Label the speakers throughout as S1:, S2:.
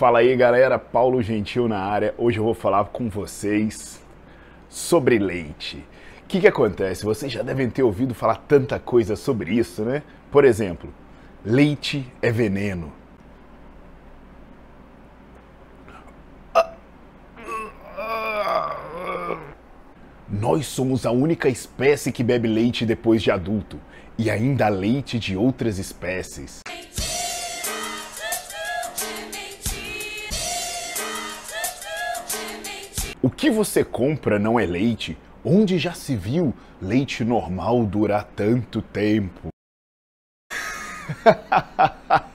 S1: Fala aí galera, Paulo Gentil na área. Hoje eu vou falar com vocês sobre leite. O que, que acontece? Vocês já devem ter ouvido falar tanta coisa sobre isso, né? Por exemplo, leite é veneno. Nós somos a única espécie que bebe leite depois de adulto e ainda leite de outras espécies. O que você compra não é leite? Onde já se viu leite normal durar tanto tempo?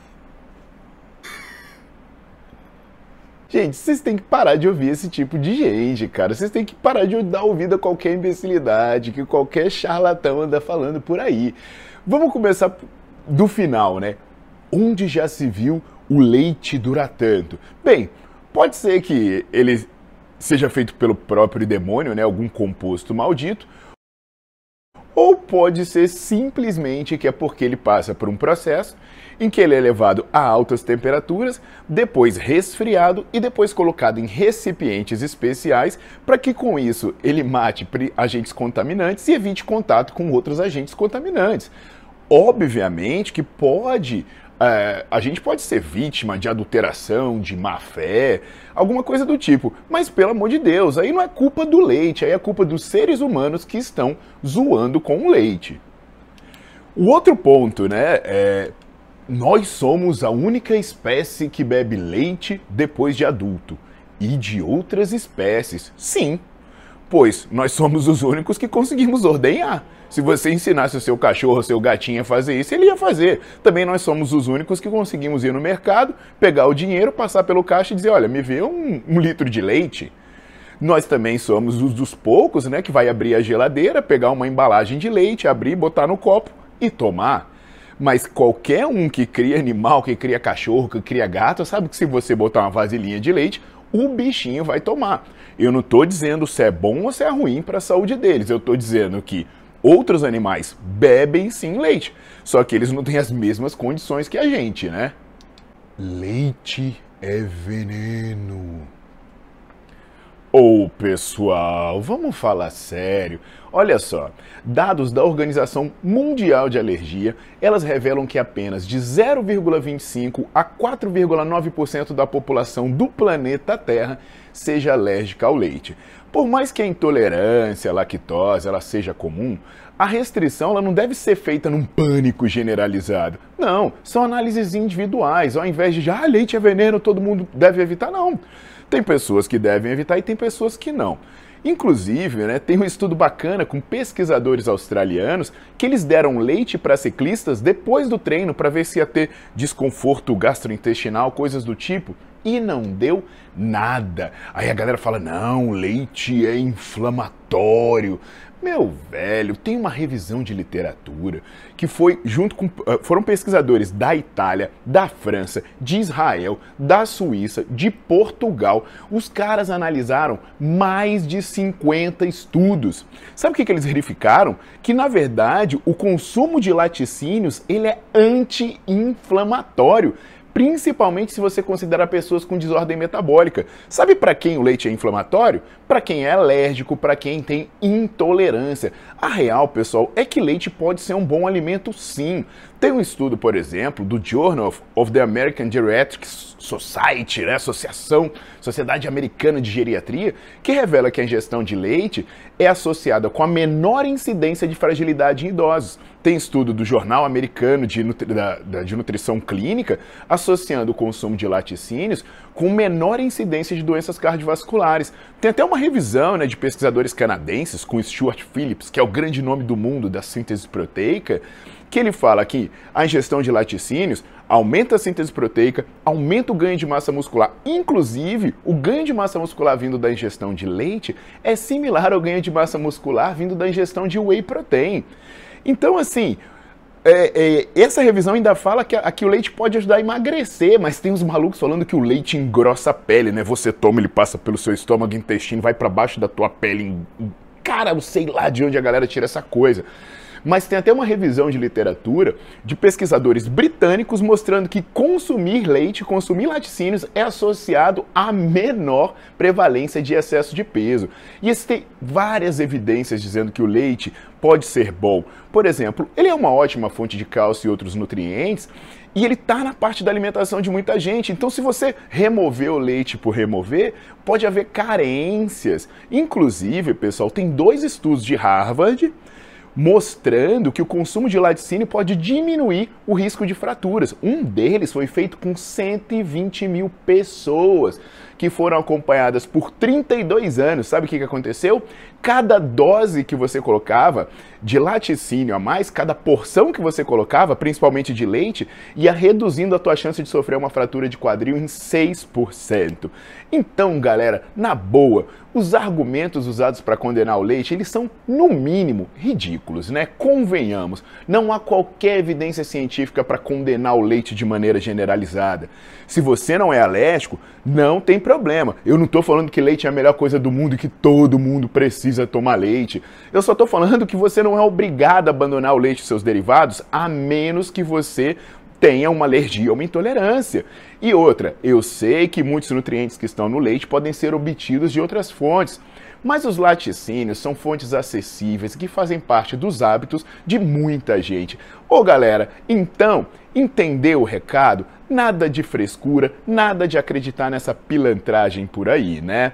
S1: Gente, vocês têm que parar de ouvir esse tipo de gente, cara. Vocês têm que parar de dar ouvido a qualquer imbecilidade que qualquer charlatão anda falando por aí. Vamos começar do final, né? Onde já se viu o leite durar tanto? Bem, pode ser que ele seja feito pelo próprio demônio, né, algum composto maldito, ou pode ser simplesmente que é porque ele passa por um processo em que ele é levado a altas temperaturas, depois resfriado e depois colocado em recipientes especiais para que com isso ele mate agentes contaminantes e evite contato com outros agentes contaminantes. Obviamente que pode é, a gente pode ser vítima de adulteração, de má fé, alguma coisa do tipo. Mas pelo amor de Deus, aí não é culpa do leite, aí é culpa dos seres humanos que estão zoando com o leite. O outro ponto, né, é nós somos a única espécie que bebe leite depois de adulto. E de outras espécies, sim, pois nós somos os únicos que conseguimos ordenhar. Se você ensinasse o seu cachorro, o seu gatinho a fazer isso, ele ia fazer. Também nós somos os únicos que conseguimos ir no mercado, pegar o dinheiro, passar pelo caixa e dizer: olha, me vê um, um litro de leite. Nós também somos os dos poucos, né, que vai abrir a geladeira, pegar uma embalagem de leite, abrir, botar no copo e tomar. Mas qualquer um que cria animal, que cria cachorro, que cria gato, sabe que se você botar uma vasilhinha de leite, o bichinho vai tomar. Eu não estou dizendo se é bom ou se é ruim para a saúde deles. Eu estou dizendo que Outros animais bebem sim leite, só que eles não têm as mesmas condições que a gente, né? Leite é veneno. Ô oh, pessoal, vamos falar sério. Olha só, dados da Organização Mundial de Alergia, elas revelam que apenas de 0,25 a 4,9% da população do planeta Terra seja alérgica ao leite. Por mais que a intolerância à lactose ela seja comum, a restrição ela não deve ser feita num pânico generalizado. Não, são análises individuais. Ao invés de ah, leite é veneno, todo mundo deve evitar, não. Tem pessoas que devem evitar e tem pessoas que não. Inclusive, né, tem um estudo bacana com pesquisadores australianos que eles deram leite para ciclistas depois do treino para ver se ia ter desconforto gastrointestinal, coisas do tipo e não deu nada. Aí a galera fala: não, leite é inflamatório. Meu velho, tem uma revisão de literatura que foi junto com ah, foram pesquisadores da Itália, da França, de Israel, da Suíça, de Portugal. Os caras analisaram mais de 50 estudos. Sabe o que, que eles verificaram? Que na verdade o consumo de laticínios ele é anti-inflamatório principalmente se você considerar pessoas com desordem metabólica. Sabe para quem o leite é inflamatório? Para quem é alérgico, para quem tem intolerância. A real, pessoal, é que leite pode ser um bom alimento sim. Tem um estudo, por exemplo, do Journal of the American Geriatrics Society, né, Associação, Sociedade Americana de Geriatria, que revela que a ingestão de leite é associada com a menor incidência de fragilidade em idosos. Tem estudo do Jornal Americano de, Nutri da, de Nutrição Clínica associando o consumo de laticínios com menor incidência de doenças cardiovasculares. Tem até uma revisão né, de pesquisadores canadenses com Stuart Phillips, que é o grande nome do mundo da síntese proteica, que ele fala que a ingestão de laticínios aumenta a síntese proteica, aumenta o ganho de massa muscular. Inclusive, o ganho de massa muscular vindo da ingestão de leite é similar ao ganho de massa muscular vindo da ingestão de whey protein. Então, assim, é, é, essa revisão ainda fala que, a, que o leite pode ajudar a emagrecer, mas tem uns malucos falando que o leite engrossa a pele, né? Você toma, ele passa pelo seu estômago, intestino, vai para baixo da tua pele. Cara, eu sei lá de onde a galera tira essa coisa. Mas tem até uma revisão de literatura de pesquisadores britânicos mostrando que consumir leite, consumir laticínios é associado a menor prevalência de excesso de peso. E existem várias evidências dizendo que o leite pode ser bom. Por exemplo, ele é uma ótima fonte de cálcio e outros nutrientes, e ele está na parte da alimentação de muita gente. Então, se você remover o leite por remover, pode haver carências. Inclusive, pessoal, tem dois estudos de Harvard mostrando que o consumo de laticínio pode diminuir o risco de fraturas. Um deles foi feito com 120 mil pessoas que foram acompanhadas por 32 anos. Sabe o que aconteceu? Cada dose que você colocava de laticínio a mais, cada porção que você colocava, principalmente de leite, ia reduzindo a tua chance de sofrer uma fratura de quadril em 6%. Então, galera, na boa, os argumentos usados para condenar o leite, eles são, no mínimo, ridículos, né? Convenhamos, não há qualquer evidência científica para condenar o leite de maneira generalizada. Se você não é alérgico, não tem problema. Eu não estou falando que leite é a melhor coisa do mundo e que todo mundo precisa tomar leite. Eu só estou falando que você não é obrigado a abandonar o leite e seus derivados, a menos que você tenha uma alergia ou uma intolerância. E outra, eu sei que muitos nutrientes que estão no leite podem ser obtidos de outras fontes, mas os laticínios são fontes acessíveis que fazem parte dos hábitos de muita gente. Ô galera, então, entendeu o recado? Nada de frescura, nada de acreditar nessa pilantragem por aí, né?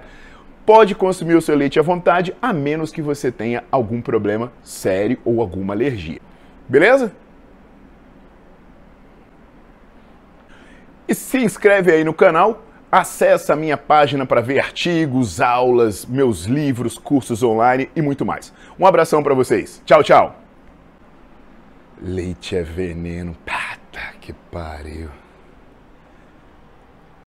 S1: Pode consumir o seu leite à vontade, a menos que você tenha algum problema sério ou alguma alergia. Beleza? E se inscreve aí no canal, acessa a minha página para ver artigos, aulas, meus livros, cursos online e muito mais. Um abração para vocês. Tchau, tchau. Leite é veneno. Pata que pariu.